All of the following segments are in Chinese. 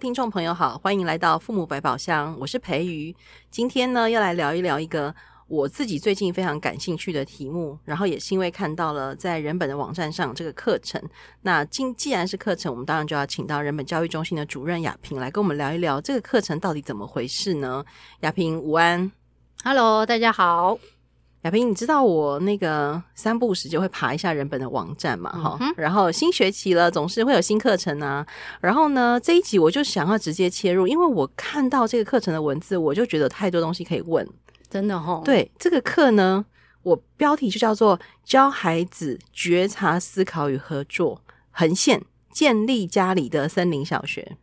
听众朋友好，欢迎来到父母百宝箱，我是培瑜。今天呢，要来聊一聊一个我自己最近非常感兴趣的题目，然后也是因为看到了在人本的网站上这个课程。那既既然是课程，我们当然就要请到人本教育中心的主任雅萍来跟我们聊一聊这个课程到底怎么回事呢？雅萍，午安，Hello，大家好。雅萍，你知道我那个三不五时就会爬一下人本的网站嘛？哈、嗯，然后新学期了，总是会有新课程啊。然后呢，这一集我就想要直接切入，因为我看到这个课程的文字，我就觉得太多东西可以问。真的哈、哦？对，这个课呢，我标题就叫做“教孩子觉察、思考与合作”，横线建立家里的森林小学，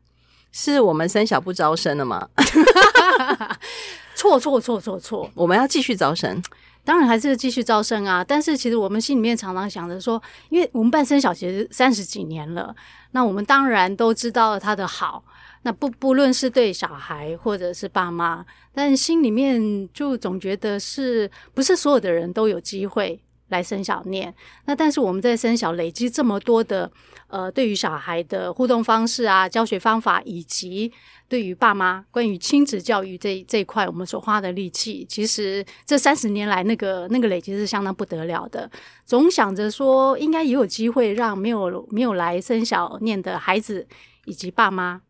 是我们三小不招生了吗？错错错错错，我们要继续招生。当然还是继续招生啊，但是其实我们心里面常常想着说，因为我们办生小学三十几年了，那我们当然都知道了它的好，那不不论是对小孩或者是爸妈，但心里面就总觉得是不是所有的人都有机会来生小念？那但是我们在生小累积这么多的呃，对于小孩的互动方式啊，教学方法以及。对于爸妈关于亲子教育这这一块，我们所花的力气，其实这三十年来那个那个累积是相当不得了的。总想着说，应该也有机会让没有没有来生小念的孩子以及爸妈，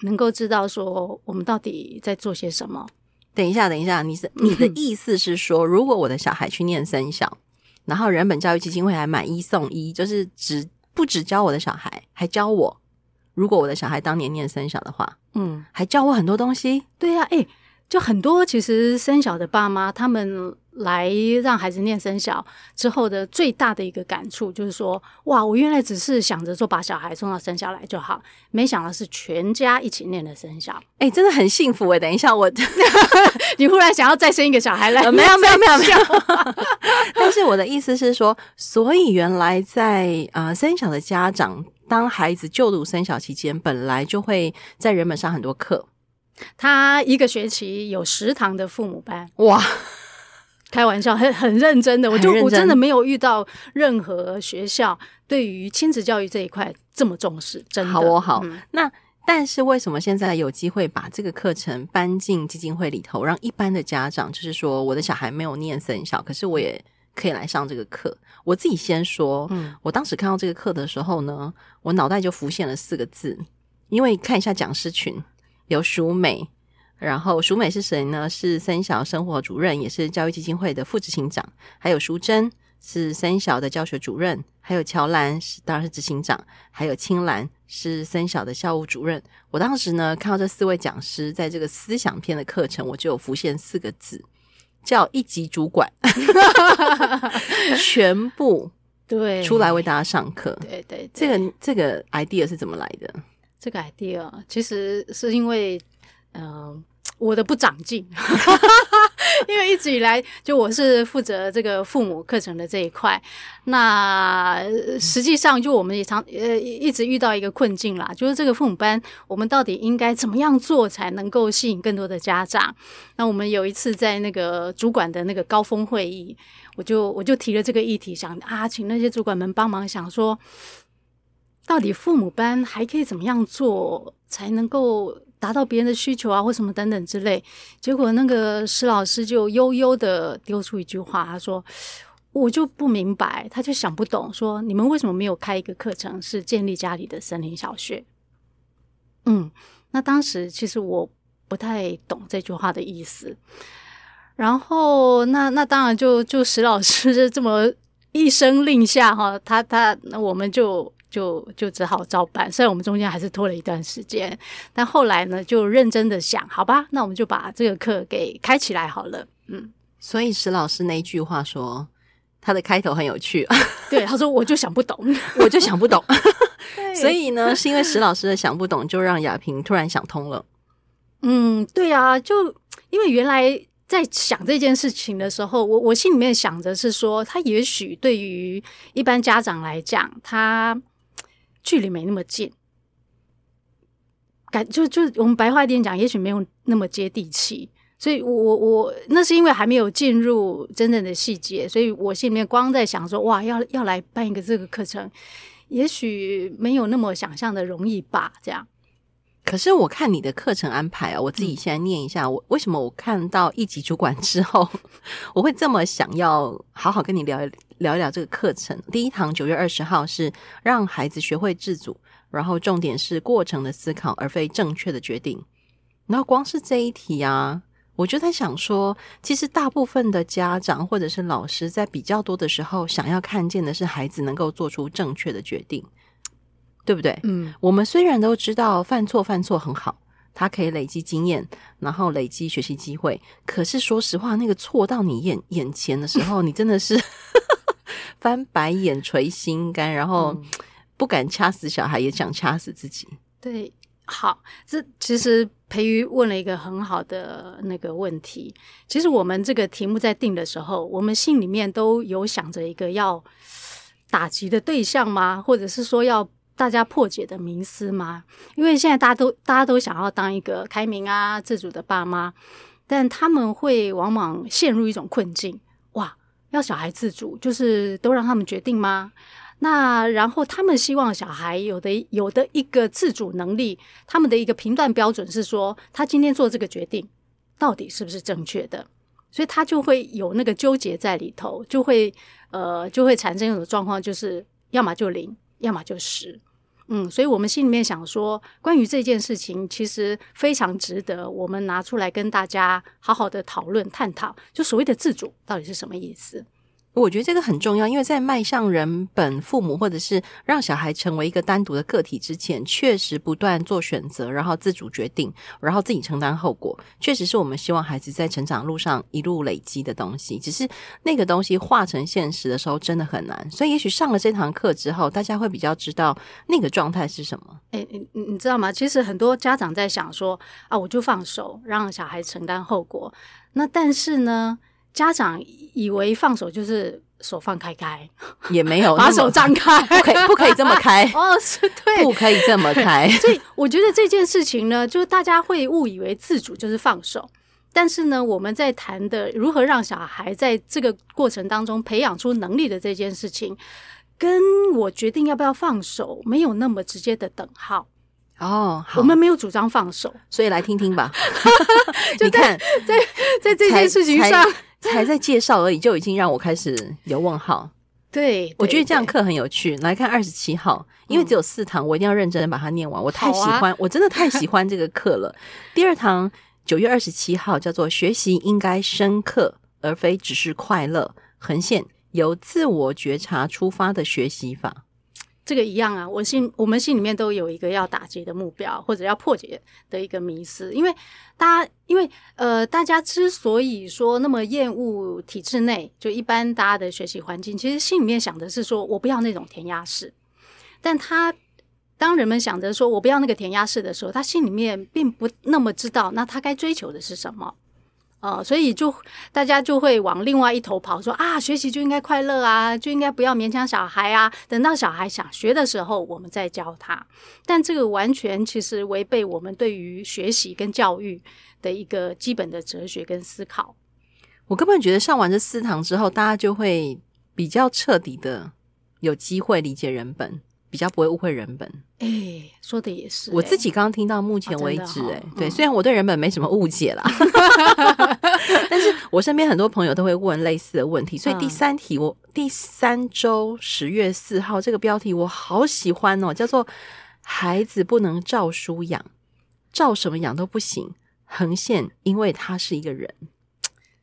能够知道说我们到底在做些什么。等一下，等一下，你是你的意思是说，如果我的小孩去念三小，然后人本教育基金会还买一送一，就是只不只教我的小孩，还教我。如果我的小孩当年念三小的话，嗯，还教我很多东西。对呀、啊，诶，就很多其实生小的爸妈，他们来让孩子念生小之后的最大的一个感触就是说，哇，我原来只是想着说把小孩送到生小来就好，没想到是全家一起念的生小。诶，真的很幸福诶。等一下，我你忽然想要再生一个小孩来？没有没有没有没有。但是我的意思是说，所以原来在啊生小的家长。当孩子就读生小期间，本来就会在人本上很多课。他一个学期有十堂的父母班，哇，开玩笑，很很认真的。我就我真的没有遇到任何学校对于亲子教育这一块这么重视。真的，好哦好。嗯、那但是为什么现在有机会把这个课程搬进基金会里头，让一般的家长，就是说我的小孩没有念森小，可是我也。可以来上这个课。我自己先说，嗯，我当时看到这个课的时候呢，我脑袋就浮现了四个字，因为看一下讲师群，有淑美，然后淑美是谁呢？是三小生活主任，也是教育基金会的副执行长，还有淑珍是三小的教学主任，还有乔兰是当然是执行长，还有青兰是三小的校务主任。我当时呢看到这四位讲师在这个思想篇的课程，我就有浮现四个字。叫一级主管，全部对出来为大家上课。对对，对，这个这个 idea 是怎么来的？这个 idea 其实是因为，嗯、我的不长进，因为一直以来就我是负责这个父母课程的这一块。那实际上就我们也常呃一直遇到一个困境啦，就是这个父母班我们到底应该怎么样做才能够吸引更多的家长？那我们有一次在那个主管的那个高峰会议，我就我就提了这个议题，想啊，请那些主管们帮忙想说，到底父母班还可以怎么样做才能够？达到别人的需求啊，或什么等等之类，结果那个石老师就悠悠的丢出一句话，他说：“我就不明白，他就想不懂，说你们为什么没有开一个课程，是建立家里的森林小学？”嗯，那当时其实我不太懂这句话的意思，然后那那当然就就石老师这么一声令下哈，他他那我们就。就就只好照办，虽然我们中间还是拖了一段时间，但后来呢，就认真的想，好吧，那我们就把这个课给开起来好了。嗯，所以石老师那一句话说，他的开头很有趣。对，他说我就想不懂，我就想不懂。所以呢，是因为石老师的想不懂，就让亚萍突然想通了。嗯，对啊，就因为原来。在想这件事情的时候，我我心里面想着是说，他也许对于一般家长来讲，他距离没那么近，感就就我们白话一点讲，也许没有那么接地气。所以我，我我那是因为还没有进入真正的细节，所以我心里面光在想说，哇，要要来办一个这个课程，也许没有那么想象的容易吧，这样。可是我看你的课程安排啊，我自己现在念一下，我为什么我看到一级主管之后，我会这么想要好好跟你聊一聊一聊这个课程。第一堂九月二十号是让孩子学会自主，然后重点是过程的思考，而非正确的决定。然后光是这一题啊，我就在想说，其实大部分的家长或者是老师，在比较多的时候，想要看见的是孩子能够做出正确的决定。对不对？嗯，我们虽然都知道犯错犯错很好，他可以累积经验，然后累积学习机会。可是说实话，那个错到你眼眼前的时候，你真的是 翻白眼、捶心肝，然后不敢掐死小孩，也想掐死自己。对，好，这其实培瑜问了一个很好的那个问题。其实我们这个题目在定的时候，我们心里面都有想着一个要打击的对象吗？或者是说要大家破解的迷思吗？因为现在大家都大家都想要当一个开明啊、自主的爸妈，但他们会往往陷入一种困境。要小孩自主，就是都让他们决定吗？那然后他们希望小孩有的有的一个自主能力，他们的一个评断标准是说，他今天做这个决定到底是不是正确的？所以他就会有那个纠结在里头，就会呃就会产生一种状况，就是要么就零，要么就十。嗯，所以我们心里面想说，关于这件事情，其实非常值得我们拿出来跟大家好好的讨论探讨。就所谓的自主到底是什么意思？我觉得这个很重要，因为在迈向人本父母，或者是让小孩成为一个单独的个体之前，确实不断做选择，然后自主决定，然后自己承担后果，确实是我们希望孩子在成长路上一路累积的东西。只是那个东西化成现实的时候，真的很难。所以，也许上了这堂课之后，大家会比较知道那个状态是什么。诶，你你你知道吗？其实很多家长在想说啊，我就放手让小孩承担后果。那但是呢？家长以为放手就是手放开开，也没有 把手张开，不可以不可以这么开 哦，是对，不可以这么开。所以我觉得这件事情呢，就是大家会误以为自主就是放手，但是呢，我们在谈的如何让小孩在这个过程当中培养出能力的这件事情，跟我决定要不要放手没有那么直接的等号。哦，我们没有主张放手，所以来听听吧。就在，在在这件事情上。才在介绍而已，就已经让我开始有问号。对，我觉得这样课很有趣。来看二十七号，因为只有四堂，我一定要认真的把它念完。我太喜欢，我真的太喜 欢这个课了。第二堂九月二十七号叫做“学习应该深刻，而非只是快乐”，横线由自我觉察出发的学习法。这个一样啊，我心我们心里面都有一个要打击的目标，或者要破解的一个迷思。因为大家，因为呃，大家之所以说那么厌恶体制内，就一般大家的学习环境，其实心里面想的是说我不要那种填鸭式。但他当人们想着说我不要那个填鸭式的时候，他心里面并不那么知道，那他该追求的是什么。哦，所以就大家就会往另外一头跑，说啊，学习就应该快乐啊，就应该不要勉强小孩啊。等到小孩想学的时候，我们再教他。但这个完全其实违背我们对于学习跟教育的一个基本的哲学跟思考。我根本觉得上完这四堂之后，大家就会比较彻底的有机会理解人本。比较不会误会人本，哎、欸，说的也是、欸。我自己刚刚听到目前为止、欸，哎、对，虽然我对人本没什么误解啦，但是我身边很多朋友都会问类似的问题，所以第三题我，我、嗯、第三周十月四号这个标题我好喜欢哦，叫做“孩子不能照书养，照什么养都不行”，横线，因为他是一个人。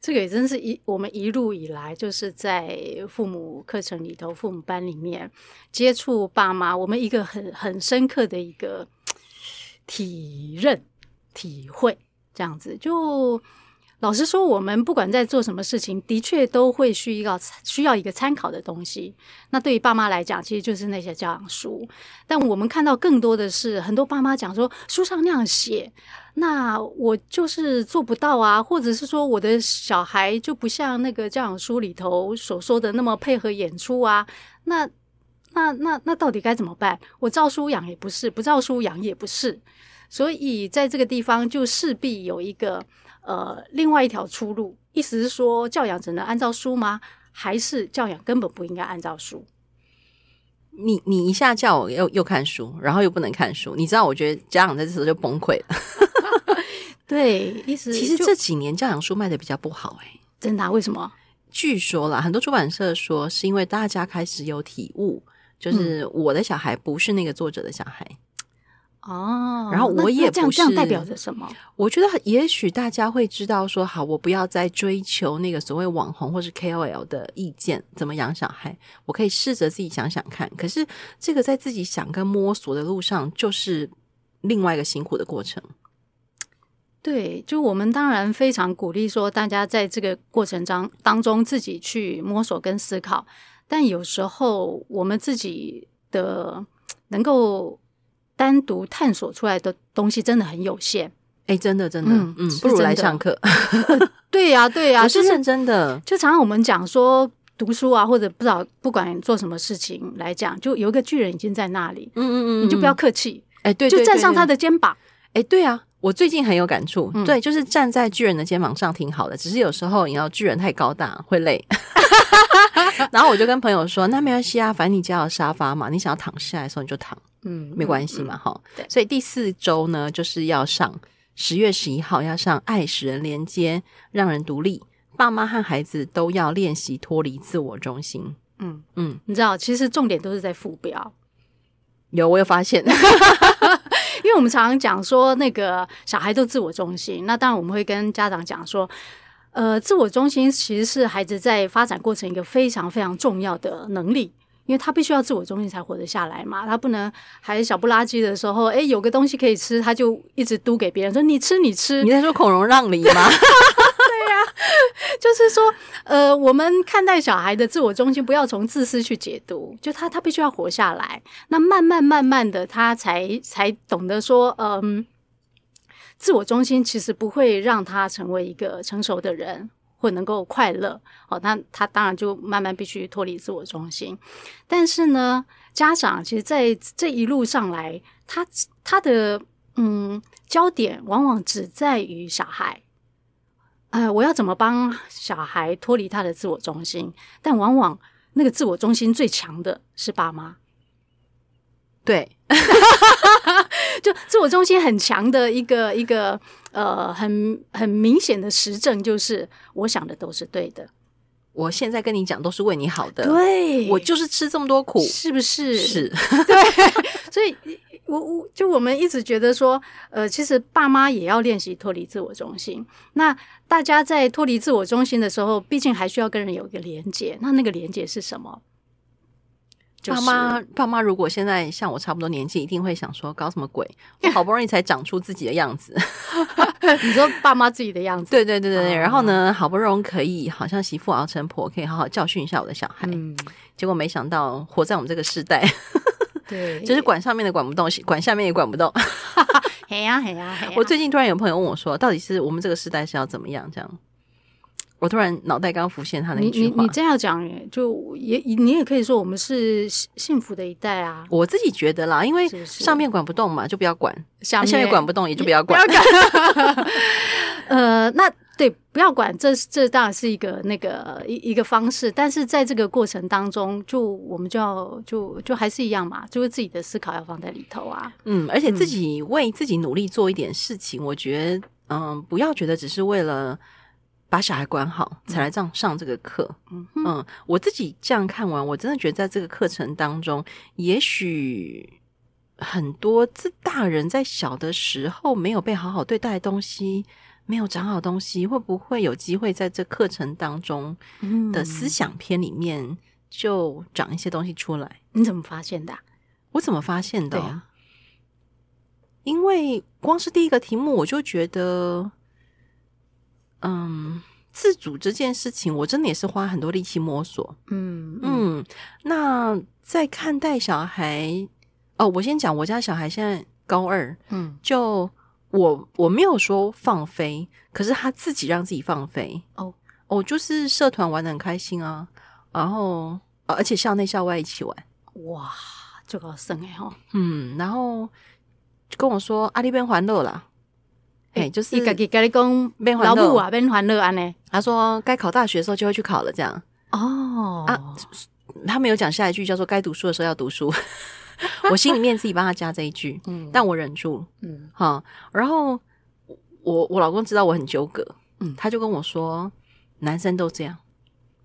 这个也真是一我们一路以来就是在父母课程里头、父母班里面接触爸妈，我们一个很很深刻的一个体认、体会，这样子就。老实说，我们不管在做什么事情，的确都会需要需要一个参考的东西。那对于爸妈来讲，其实就是那些教养书。但我们看到更多的是，很多爸妈讲说，书上那样写，那我就是做不到啊，或者是说，我的小孩就不像那个教养书里头所说的那么配合演出啊。那那那那到底该怎么办？我照书养也不是，不照书养也不是。所以在这个地方，就势必有一个。呃，另外一条出路，意思是说，教养只能按照书吗？还是教养根本不应该按照书？你你一下叫我又又看书，然后又不能看书，你知道？我觉得家长在这时候就崩溃了。对，意思其实这几年教养书卖的比较不好，欸，哎，真的啊？为什么？据说啦，很多出版社说是因为大家开始有体悟，就是我的小孩不是那个作者的小孩。哦，然后我也不是，这样，这样代表着什么？我觉得也许大家会知道说，好，我不要再追求那个所谓网红或是 KOL 的意见，怎么养小孩，我可以试着自己想想看。可是这个在自己想跟摸索的路上，就是另外一个辛苦的过程。对，就我们当然非常鼓励说，大家在这个过程当当中自己去摸索跟思考，但有时候我们自己的能够。单独探索出来的东西真的很有限，哎，真的真的，嗯，嗯不如来上课。对呀、啊，对呀、是认真的。就常常我们讲说读书啊，或者不知道不管做什么事情来讲，就有一个巨人已经在那里，嗯嗯嗯，你就不要客气，哎，对，就站上他的肩膀。哎，对啊，我最近很有感触，嗯、对，就是站在巨人的肩膀上挺好的，只是有时候你要巨人太高大会累。然后我就跟朋友说，那没关系啊，反正你家有沙发嘛，你想要躺下来的时候你就躺。嗯，没关系嘛，哈、嗯。所以第四周呢，就是要上十月十一号要上爱使人连接，让人独立。爸妈和孩子都要练习脱离自我中心。嗯嗯，你知道，其实重点都是在副标。有，我有发现 因为我们常常讲说，那个小孩都自我中心。那当然，我们会跟家长讲说，呃，自我中心其实是孩子在发展过程一个非常非常重要的能力。因为他必须要自我中心才活得下来嘛，他不能还小不拉几的时候，哎，有个东西可以吃，他就一直嘟给别人说你吃你吃。你在说孔融让梨吗？对呀、啊，就是说，呃，我们看待小孩的自我中心，不要从自私去解读，就他他必须要活下来，那慢慢慢慢的，他才才懂得说，嗯，自我中心其实不会让他成为一个成熟的人。或能够快乐哦，那他当然就慢慢必须脱离自我中心。但是呢，家长其实在这一路上来，他他的嗯焦点往往只在于小孩。呃，我要怎么帮小孩脱离他的自我中心？但往往那个自我中心最强的是爸妈。对，就自我中心很强的一个一个呃，很很明显的实证就是，我想的都是对的。我现在跟你讲都是为你好的，对，我就是吃这么多苦，是不是？是，对。所以，我我就我们一直觉得说，呃，其实爸妈也要练习脱离自我中心。那大家在脱离自我中心的时候，毕竟还需要跟人有一个连接。那那个连接是什么？爸妈，爸妈，如果现在像我差不多年纪，一定会想说：搞什么鬼？我好不容易才长出自己的样子。你说爸妈自己的样子？对对对对对。然后呢，好不容易可以好像媳妇熬成婆，可以好好教训一下我的小孩。嗯。结果没想到，活在我们这个时代，对，就是管上面的管不动，管下面也管不动。嘿呀嘿呀嘿呀！我最近突然有朋友问我说：到底是我们这个时代是要怎么样？这样。我突然脑袋刚浮现他那句话，你你你这样讲，就也你也可以说我们是幸福的一代啊。我自己觉得啦，因为上面管不动嘛，就不要管；下面，下面管不动，也就不要管。不要管 呃，那对，不要管，这这当然是一个那个一一个方式。但是在这个过程当中，就我们就要就就还是一样嘛，就是自己的思考要放在里头啊。嗯，而且自己为自己努力做一点事情，嗯、我觉得，嗯，不要觉得只是为了。把小孩管好，才来这样上这个课。嗯嗯，我自己这样看完，我真的觉得在这个课程当中，也许很多这大人在小的时候没有被好好对待的东西，没有长好东西，会不会有机会在这课程当中的思想篇里面就长一些东西出来？你怎么发现的啊？我怎么发现的？对啊，因为光是第一个题目，我就觉得。嗯，自主这件事情，我真的也是花很多力气摸索。嗯嗯，那在看待小孩，哦，我先讲，我家小孩现在高二，嗯，就我我没有说放飞，可是他自己让自己放飞。哦哦，就是社团玩的很开心啊，然后而且校内校外一起玩，哇，这个生哎哈，嗯，然后跟我说阿里边欢乐了。哎，就是自己跟你讲，老母啊，变欢乐安呢。他说该考大学的时候就会去考了，这样。哦。啊，他没有讲下一句叫做“该读书的时候要读书”，我心里面自己帮他加这一句，嗯，但我忍住，嗯，好，然后我我老公知道我很纠葛，嗯，他就跟我说，男生都这样，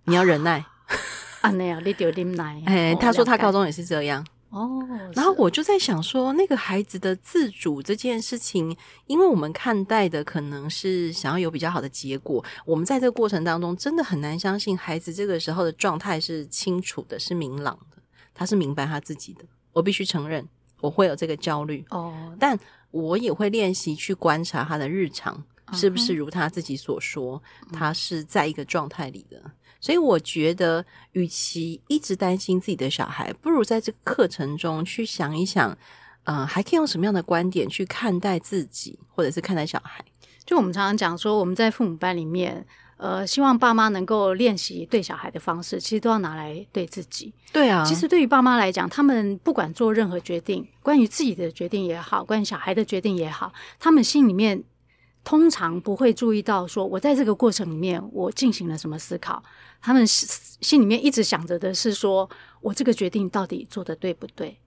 你要忍耐，啊，那样你就忍耐，哎，他说他高中也是这样。哦，然后我就在想说，那个孩子的自主这件事情，因为我们看待的可能是想要有比较好的结果，我们在这个过程当中真的很难相信孩子这个时候的状态是清楚的，是明朗的，他是明白他自己的。我必须承认，我会有这个焦虑哦，但我也会练习去观察他的日常是不是如他自己所说，他是在一个状态里的。所以我觉得，与其一直担心自己的小孩，不如在这个课程中去想一想，呃，还可以用什么样的观点去看待自己，或者是看待小孩。就我们常常讲说，我们在父母班里面，呃，希望爸妈能够练习对小孩的方式，其实都要拿来对自己。对啊，其实对于爸妈来讲，他们不管做任何决定，关于自己的决定也好，关于小孩的决定也好，他们心里面通常不会注意到说，我在这个过程里面，我进行了什么思考。他们心里面一直想着的是说，我这个决定到底做的对不对？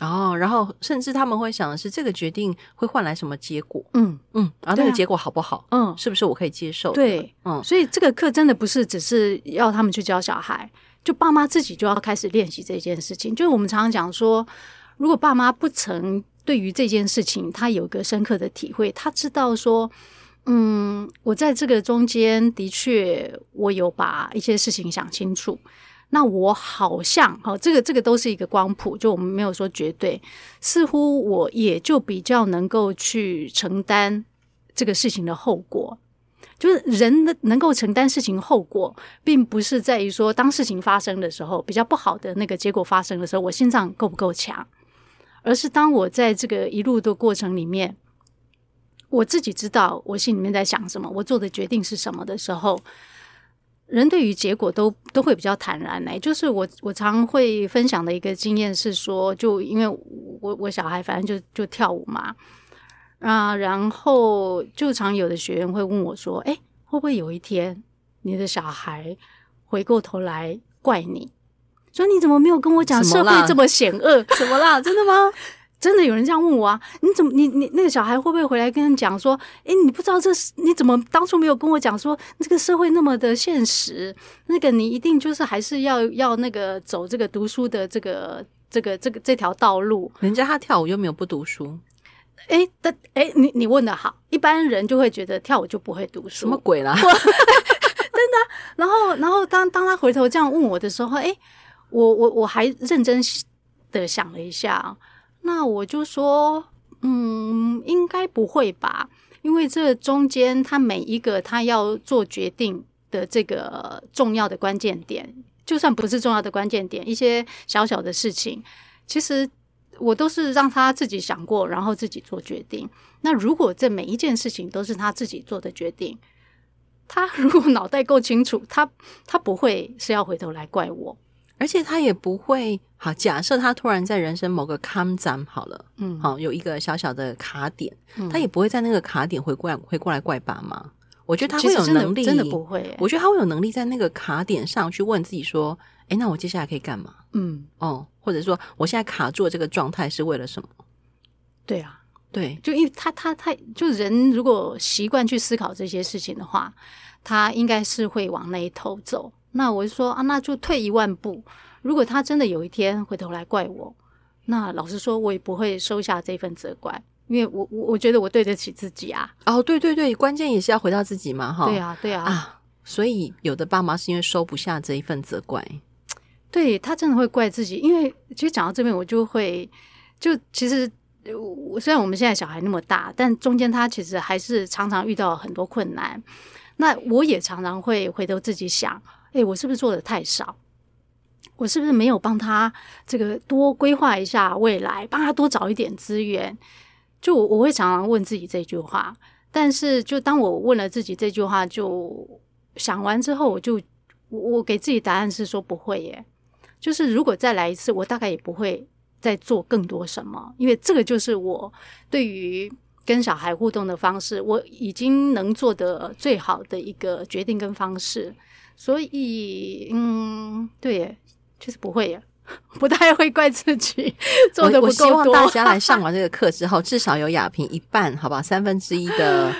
哦，然后甚至他们会想的是，这个决定会换来什么结果？嗯嗯，然后那个结果好不好？嗯，是不是我可以接受？对，嗯，所以这个课真的不是只是要他们去教小孩，就爸妈自己就要开始练习这件事情。就是我们常常讲说，如果爸妈不曾对于这件事情他有个深刻的体会，他知道说。嗯，我在这个中间的确，我有把一些事情想清楚。那我好像，好，这个这个都是一个光谱，就我们没有说绝对。似乎我也就比较能够去承担这个事情的后果。就是人能能够承担事情后果，并不是在于说，当事情发生的时候，比较不好的那个结果发生的时候，我心脏够不够强，而是当我在这个一路的过程里面。我自己知道我心里面在想什么，我做的决定是什么的时候，人对于结果都都会比较坦然嘞。就是我我常会分享的一个经验是说，就因为我我小孩反正就就跳舞嘛，啊，然后就常有的学员会问我说：“哎，会不会有一天你的小孩回过头来怪你，说你怎么没有跟我讲社会这么险恶？怎么啦？真的吗？”真的有人这样问我啊？你怎么你你那个小孩会不会回来跟人讲说，诶，你不知道这是你怎么当初没有跟我讲说这个社会那么的现实？那个你一定就是还是要要那个走这个读书的这个这个这个这条道路。人家他跳舞又没有不读书，哎，但哎，你你问的好，一般人就会觉得跳舞就不会读书，什么鬼啦？真的。然后然后当当他回头这样问我的时候，哎，我我我还认真的想了一下。那我就说，嗯，应该不会吧，因为这中间他每一个他要做决定的这个重要的关键点，就算不是重要的关键点，一些小小的事情，其实我都是让他自己想过，然后自己做决定。那如果这每一件事情都是他自己做的决定，他 如果脑袋够清楚，他他不会是要回头来怪我。而且他也不会好。假设他突然在人生某个坎站好了，嗯，好有一个小小的卡点，嗯，他也不会在那个卡点回过来回过来怪爸妈。我觉得他会有能力，真的，真的不会。我觉得他会有能力在那个卡点上去问自己说：“诶，那我接下来可以干嘛？”嗯，哦，或者说我现在卡住的这个状态是为了什么？对啊，对，就因为他他他就人如果习惯去思考这些事情的话，他应该是会往那一头走。那我就说啊，那就退一万步。如果他真的有一天回头来怪我，那老实说，我也不会收下这份责怪，因为我我我觉得我对得起自己啊。哦，对对对，关键也是要回到自己嘛，哈。对啊，对啊。啊，所以有的爸妈是因为收不下这一份责怪，对，他真的会怪自己。因为其实讲到这边，我就会就其实我虽然我们现在小孩那么大，但中间他其实还是常常遇到很多困难。那我也常常会回头自己想。诶，我是不是做的太少？我是不是没有帮他这个多规划一下未来，帮他多找一点资源？就我我会常常问自己这句话，但是就当我问了自己这句话，就想完之后，我就我我给自己答案是说不会耶。就是如果再来一次，我大概也不会再做更多什么，因为这个就是我对于跟小孩互动的方式，我已经能做的最好的一个决定跟方式。所以，嗯，对，就是不会呀，不太会怪自己做的不够多。我，我希望大家来上完这个课之后，至少有雅萍一半，好吧，三分之一的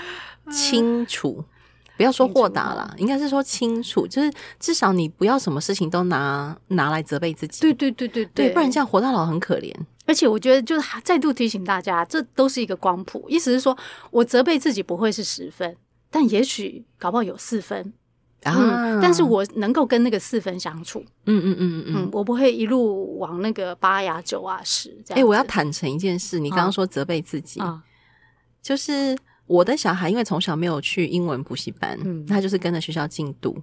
清楚。不要说豁达啦，应该是说清楚，就是至少你不要什么事情都拿拿来责备自己。对对对对对，不然这样活到老很可怜。而且我觉得，就是再度提醒大家，这都是一个光谱。意思是说，我责备自己不会是十分，但也许搞不好有四分啊、嗯。但是我能够跟那个四分相处。嗯嗯嗯嗯嗯，我不会一路往那个八呀九啊十这样。哎、欸，我要坦诚一件事，你刚刚说责备自己、嗯，就是。我的小孩因为从小没有去英文补习班，嗯，他就是跟着学校进度，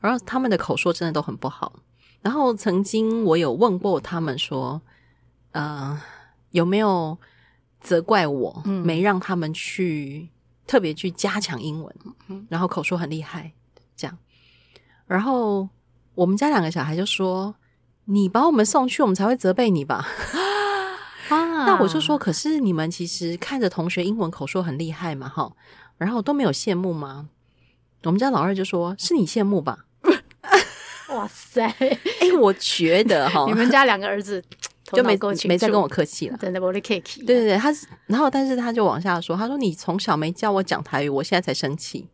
然后他们的口说真的都很不好。然后曾经我有问过他们说，呃，有没有责怪我没让他们去特别去加强英文，然后口说很厉害这样。然后我们家两个小孩就说：“你把我们送去，我们才会责备你吧。”啊，那我就说，可是你们其实看着同学英文口说很厉害嘛，哈，然后都没有羡慕吗？我们家老二就说：“是你羡慕吧？”哇塞！哎、欸，我觉得哈，你们家两个儿子 就没没再跟我客气了，真的，我的客气。对对对，他然后但是他就往下说，他说：“你从小没教我讲台语，我现在才生气。”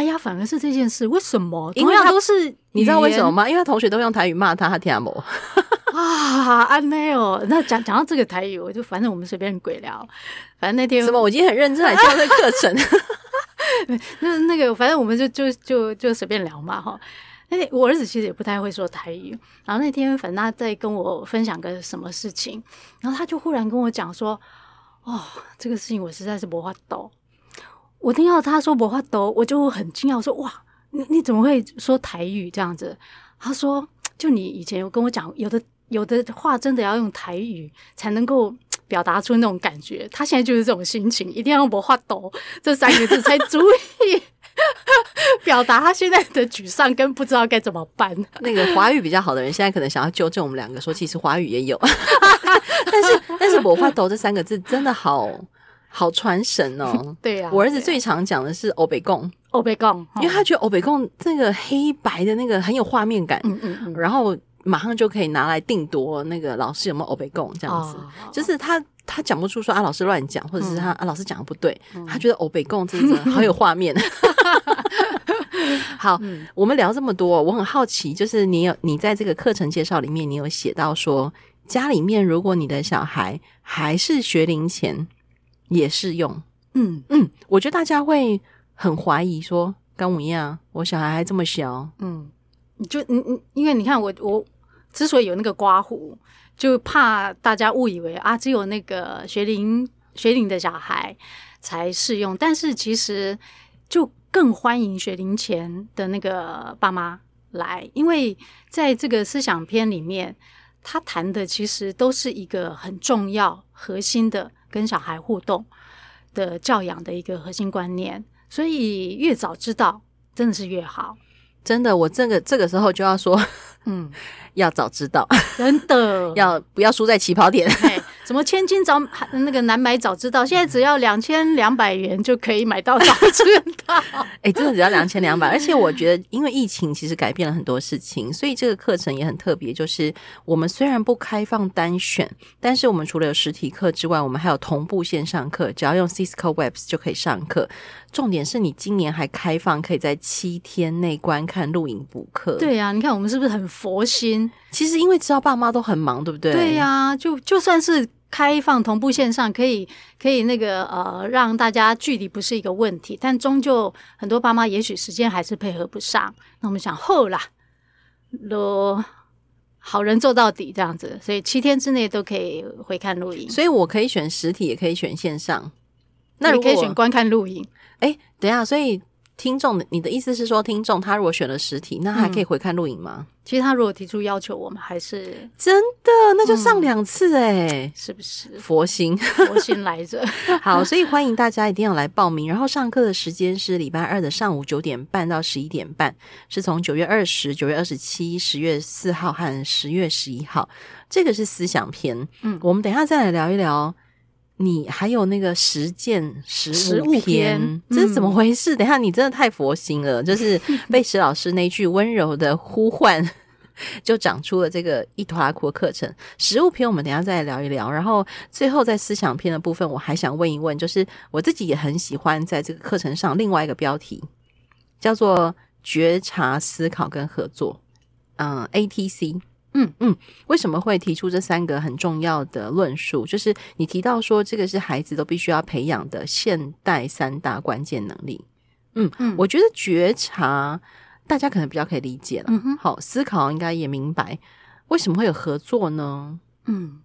哎呀，反而是这件事，为什么？因为他都是你知道为什么吗？因为他同学都用台语骂他，他听不懂。啊，安内哦，那讲讲到这个台语，我就反正我们随便鬼聊。反正那天什么，我今天很认真来教这个课程。那那个，反正我们就就就就随便聊嘛，哈。哎，我儿子其实也不太会说台语。然后那天，反正他在跟我分享个什么事情，然后他就忽然跟我讲说：“哦，这个事情我实在是没法度。”我听到他说我话抖，我就很惊讶，说：“哇，你你怎么会说台语这样子？”他说：“就你以前有跟我讲，有的。”有的话真的要用台语才能够表达出那种感觉，他现在就是这种心情，一定要用“无法度”这三个字才足以 表达他现在的沮丧跟不知道该怎么办。那个华语比较好的人，现在可能想要纠正我们两个，说其实华语也有，但 是但是“我画抖”这三个字真的好好传神哦。对呀、啊，我儿子最常讲的是欧北共“欧北共”，欧北共，因为他觉得欧北共这个黑白的那个很有画面感，嗯嗯嗯，然后。马上就可以拿来定夺那个老师有没有欧北共这样子，哦、就是他他讲不出说啊老师乱讲，或者是他、嗯、啊老师讲的不对，嗯、他觉得欧北共真的好有画面。好、嗯，我们聊这么多，我很好奇，就是你有你在这个课程介绍里面，你有写到说家里面如果你的小孩还是学龄前也适用，嗯。嗯，我觉得大家会很怀疑说跟我一样，我小孩还这么小，嗯。你就嗯嗯，因为你看我我之所以有那个刮胡，就怕大家误以为啊，只有那个学龄学龄的小孩才适用，但是其实就更欢迎学龄前的那个爸妈来，因为在这个思想篇里面，他谈的其实都是一个很重要核心的跟小孩互动的教养的一个核心观念，所以越早知道真的是越好。真的，我这个这个时候就要说，嗯，要早知道，真的 要不要输在起跑点？什么千金早那个难买早知道，现在只要两千两百元就可以买到早知道。哎、欸，真的只要两千两百，而且我觉得，因为疫情其实改变了很多事情，所以这个课程也很特别。就是我们虽然不开放单选，但是我们除了有实体课之外，我们还有同步线上课，只要用 Cisco Webs 就可以上课。重点是你今年还开放可以在七天内观看录影补课。对呀、啊，你看我们是不是很佛心？其实因为知道爸妈都很忙，对不对？对呀、啊，就就算是开放同步线上，可以可以那个呃，让大家距离不是一个问题，但终究很多爸妈也许时间还是配合不上。那我们想，后啦，都好人做到底这样子，所以七天之内都可以回看录影。所以我可以选实体，也可以选线上。那你可以选观看录影。哎，等一下，所以听众，你的意思是说，听众他如果选了实体，那还可以回看录影吗？嗯，其实他如果提出要求，我们还是真的，那就上两次哎，嗯，是不是？佛心，佛心来着。好，所以欢迎大家一定要来报名。然后上课的时间是礼拜二的上午九点半到十一点半，是从九月二十、九月二十七、十月四号和十月十一号。这个是思想篇。嗯，我们等一下再来聊一聊。你还有那个实践实务篇，这是怎么回事？嗯、等一下，你真的太佛心了，就是被石老师那句温柔的呼唤，就长出了这个一拖拉库的课程。实务篇我们等一下再来聊一聊，然后最后在思想篇的部分，我还想问一问，就是我自己也很喜欢在这个课程上另外一个标题，叫做觉察、思考跟合作，嗯，ATC。嗯嗯，为什么会提出这三个很重要的论述？就是你提到说，这个是孩子都必须要培养的现代三大关键能力。嗯嗯，我觉得觉察大家可能比较可以理解了。嗯哼，好，思考应该也明白为什么会有合作呢？嗯，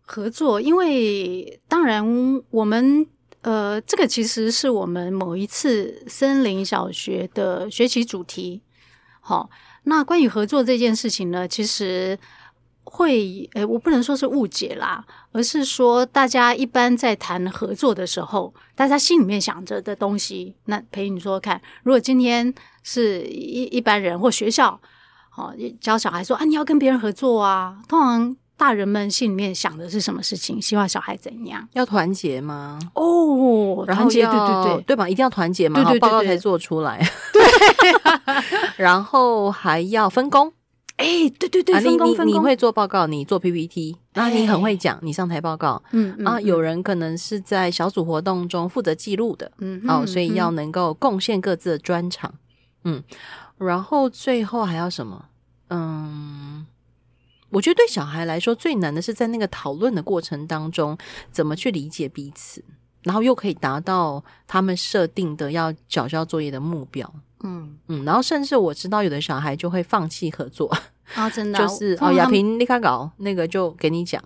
合作，因为当然我们呃，这个其实是我们某一次森林小学的学习主题。好。那关于合作这件事情呢，其实会，诶，我不能说是误解啦，而是说大家一般在谈合作的时候，大家心里面想着的东西。那陪你说说看，如果今天是一一般人或学校，哦教小孩说啊，你要跟别人合作啊，通常。大人们心里面想的是什么事情？希望小孩怎样？要团结吗？哦，团结，对对对，对吧？一定要团结嘛，报告才做出来。对，然后还要分工。哎，对对对，分工分工。你会做报告，你做 PPT，那你很会讲，你上台报告。嗯啊，有人可能是在小组活动中负责记录的。嗯，哦，所以要能够贡献各自的专长。嗯，然后最后还要什么？嗯。我觉得对小孩来说最难的是在那个讨论的过程当中，怎么去理解彼此，然后又可以达到他们设定的要缴交作业的目标。嗯嗯，然后甚至我知道有的小孩就会放弃合作啊，真的 就是哦，亚萍立刻搞那个就给你讲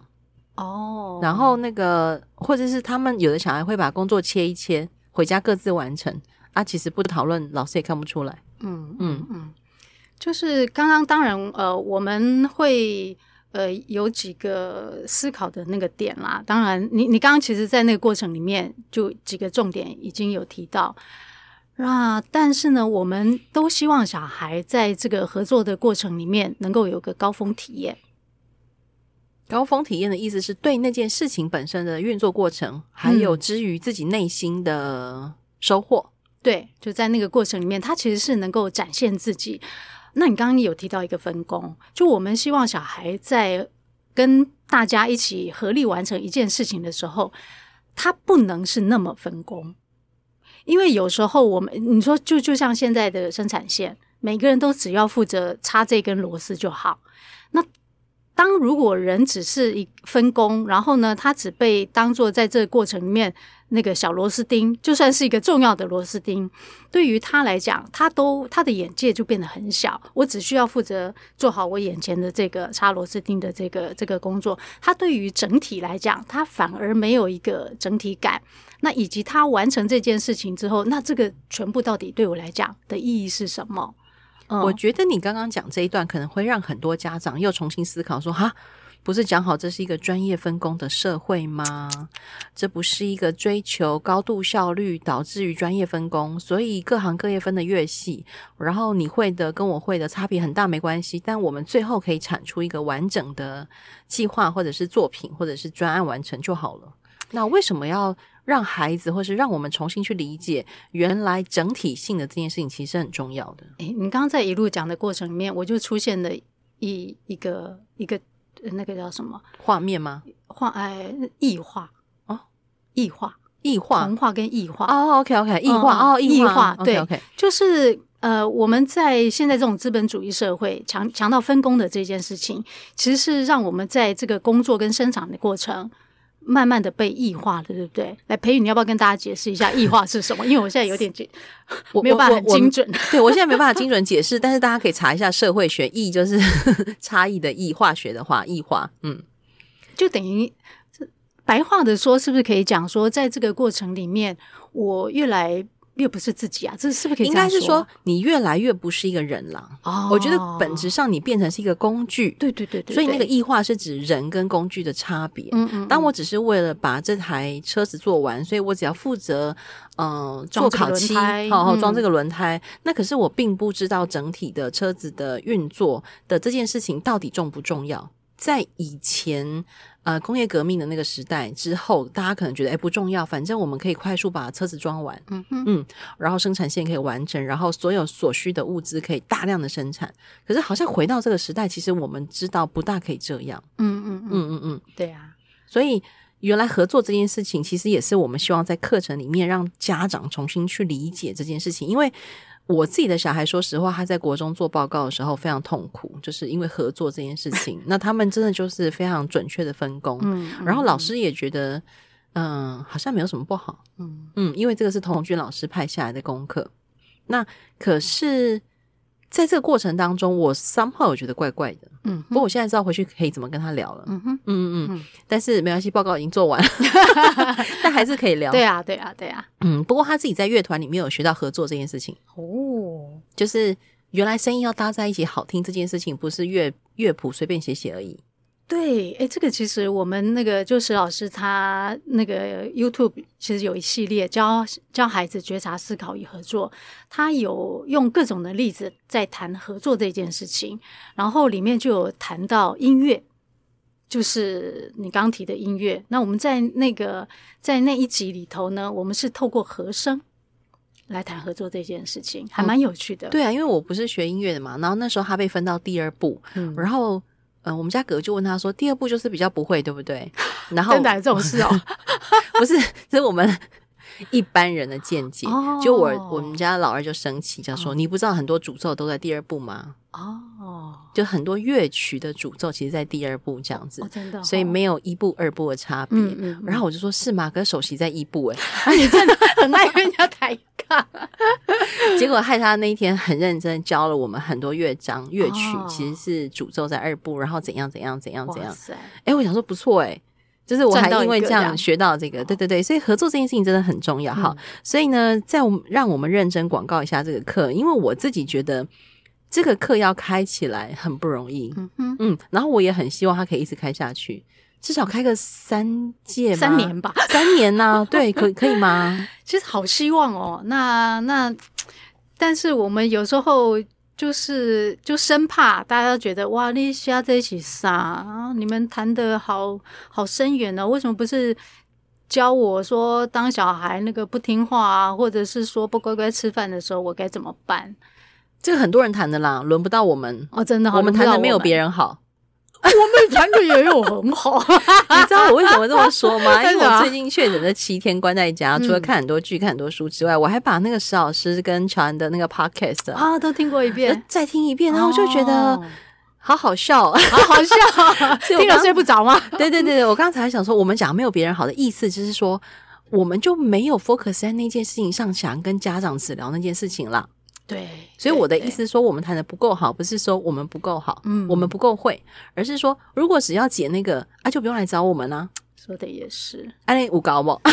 哦，然后那个或者是他们有的小孩会把工作切一切，回家各自完成啊，其实不讨论，老师也看不出来。嗯嗯嗯。就是刚刚当然呃，我们会呃有几个思考的那个点啦。当然你，你你刚刚其实，在那个过程里面，就几个重点已经有提到。那但是呢，我们都希望小孩在这个合作的过程里面，能够有个高峰体验。高峰体验的意思是对那件事情本身的运作过程，还有之于自己内心的收获。嗯，对，就在那个过程里面，他其实是能够展现自己。那你刚刚有提到一个分工，就我们希望小孩在跟大家一起合力完成一件事情的时候，他不能是那么分工，因为有时候我们你说就就像现在的生产线，每个人都只要负责插这根螺丝就好，那。当如果人只是一分工，然后呢，他只被当做在这个过程里面那个小螺丝钉，就算是一个重要的螺丝钉，对于他来讲，他都他的眼界就变得很小。我只需要负责做好我眼前的这个插螺丝钉的这个这个工作。他对于整体来讲，他反而没有一个整体感。那以及他完成这件事情之后，那这个全部到底对我来讲的意义是什么？我觉得你刚刚讲这一段可能会让很多家长又重新思考说：哈，不是讲好这是一个专业分工的社会吗？这不是一个追求高度效率导致于专业分工，所以各行各业分得越细，然后你会的跟我会的差别很大没关系，但我们最后可以产出一个完整的计划或者是作品或者是专案完成就好了。那为什么要？让孩子，或是让我们重新去理解，原来整体性的这件事情其实很重要的。诶，你刚刚在一路讲的过程里面，我就出现了一一个一个那个叫什么画面吗？画哎，异化哦，异化，异化，童话跟异化哦，OK OK，异化哦，异化，对，OK，就是呃，我们在现在这种资本主义社会，强强到分工的这件事情，其实是让我们在这个工作跟生产的过程。慢慢的被异化了，对不对？来，培宇，你要不要跟大家解释一下 异化是什么？因为我现在有点解，我没有办法很精准。对，我现在没办法精准解释，但是大家可以查一下社会学，异就是 差异的异，化学的话异化，嗯，就等于白话的说，是不是可以讲说，在这个过程里面，我越来。越不是自己啊，这是不是可以？应该是说，你越来越不是一个人了。哦，我觉得本质上你变成是一个工具。对对对对。所以那个异化是指人跟工具的差别。嗯嗯。当我只是为了把这台车子做完，所以我只要负责嗯、呃、做烤漆，好好装这个轮胎。那可是我并不知道整体的车子的运作的这件事情到底重不重要。在以前。呃，工业革命的那个时代之后，大家可能觉得哎不重要，反正我们可以快速把车子装完，嗯哼嗯，然后生产线可以完成，然后所有所需的物资可以大量的生产。可是好像回到这个时代，其实我们知道不大可以这样，嗯嗯嗯嗯嗯，对啊。所以原来合作这件事情，其实也是我们希望在课程里面让家长重新去理解这件事情，因为。我自己的小孩，说实话，他在国中做报告的时候非常痛苦，就是因为合作这件事情。那他们真的就是非常准确的分工，嗯，然后老师也觉得，嗯、呃，好像没有什么不好，嗯嗯，因为这个是童军老师派下来的功课。那可是。在这个过程当中，我 somehow 我觉得怪怪的，嗯，不过我现在知道回去可以怎么跟他聊了，嗯哼，嗯嗯。嗯，但是没关系，报告已经做完了，但还是可以聊，对啊，对啊，对啊，嗯，不过他自己在乐团里面有学到合作这件事情，哦，就是原来声音要搭在一起好听这件事情，不是乐乐谱随便写写而已。对，哎，这个其实我们那个就是老师他那个 YouTube 其实有一系列教教孩子觉察、思考与合作，他有用各种的例子在谈合作这件事情，然后里面就有谈到音乐，就是你刚提的音乐。那我们在那个在那一集里头呢，我们是透过和声来谈合作这件事情，还蛮有趣的。哦，对啊，因为我不是学音乐的嘛，然后那时候他被分到第二部，嗯，然后。嗯，我们家哥就问他说：“第二步就是比较不会，对不对？”然后真的这种事哦？不是，这是我们一般人的见解。哦、就我我们家老二就生气，就说：“哦、你不知道很多诅咒都在第二部吗？”哦，就很多乐曲的诅咒其实，在第二部这样子，哦、真的、哦，所以没有一部二部的差别。嗯嗯、然后我就说：“是吗？可是首席在一部哎，啊、你真的很爱跟人家抬杠。”结果害他那一天很认真教了我们很多乐章乐曲，哦、其实是诅咒在二部，然后怎样怎样怎样怎样。哎塞，我想说不错哎，就是我还因为这样学到这个，对对对，所以合作这件事情真的很重要哈。嗯、所以呢，在我们让我们认真广告一下这个课，因为我自己觉得这个课要开起来很不容易。嗯哼嗯，然后我也很希望它可以一直开下去。至少开个三届，三年吧，三年呢、啊？对，可可以吗？其实好希望哦。那那，但是我们有时候就是就生怕大家觉得哇，你下在一起啥？你们谈的好好深远呢、哦？为什么不是教我说当小孩那个不听话啊，或者是说不乖乖吃饭的时候，我该怎么办？这个很多人谈的啦，轮不到我们哦，真的，我们谈的没有别人好。我们谈的也有很好，你知道我为什么这么说吗？因为我最近确诊的七天关在家，除了看很多剧、看很多书之外，我还把那个石老师跟乔安的那个 podcast 啊都听过一遍，再听一遍，然后我就觉得好好笑，好好笑，听了睡不着吗？对对对，我刚才还想说，我们讲没有别人好的意思，就是说我们就没有 focus 在那件事情上，想跟家长只聊那件事情了。对，所以我的意思是说，我们谈的不够好，不是说我们不够好，嗯，我们不够会，而是说，如果只要解那个啊，就不用来找我们了。说的也是，哎，五高不？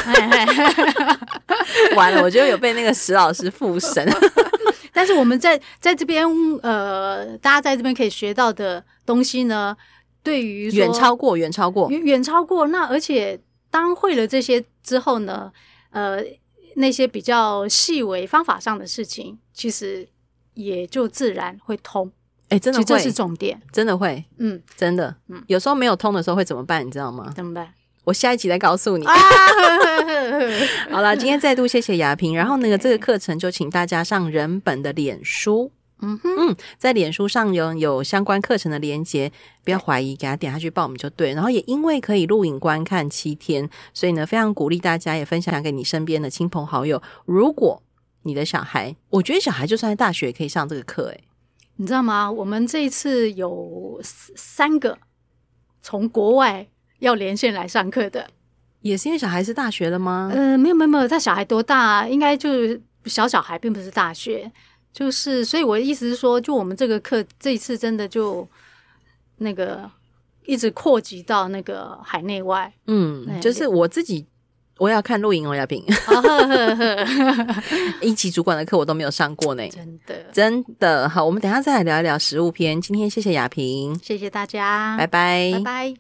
完了，我觉得有被那个石老师附身。但是我们在在这边，呃，大家在这边可以学到的东西呢，对于远超过，远超过，远远超过。那而且当会了这些之后呢，呃。那些比较细微方法上的事情，其实也就自然会通。哎，真的会，这是重点，真的会，嗯，真的，嗯，有时候没有通的时候会怎么办？你知道吗？怎么办？我下一集再告诉你。啊、好了，今天再度谢谢雅萍，然后那个这个课程就请大家上人本的脸书。嗯哼嗯，在脸书上有有相关课程的连接，不要怀疑，给他点下去报名就对。然后也因为可以录影观看七天，所以呢，非常鼓励大家也分享给你身边的亲朋好友。如果你的小孩，我觉得小孩就算在大学也可以上这个课，诶，你知道吗？我们这一次有三个从国外要连线来上课的，也是因为小孩是大学了吗？呃，没有没有没有，他小孩多大？啊应该就是小小孩，并不是大学。就是，所以我的意思是说，就我们这个课这一次真的就那个一直扩及到那个海内外。嗯，就是我自己我要看录影 哦，亚萍。一级主管的课我都没有上过呢，真的真的好。我们等一下再来聊一聊实物篇。今天谢谢亚萍，谢谢大家，拜拜，拜拜。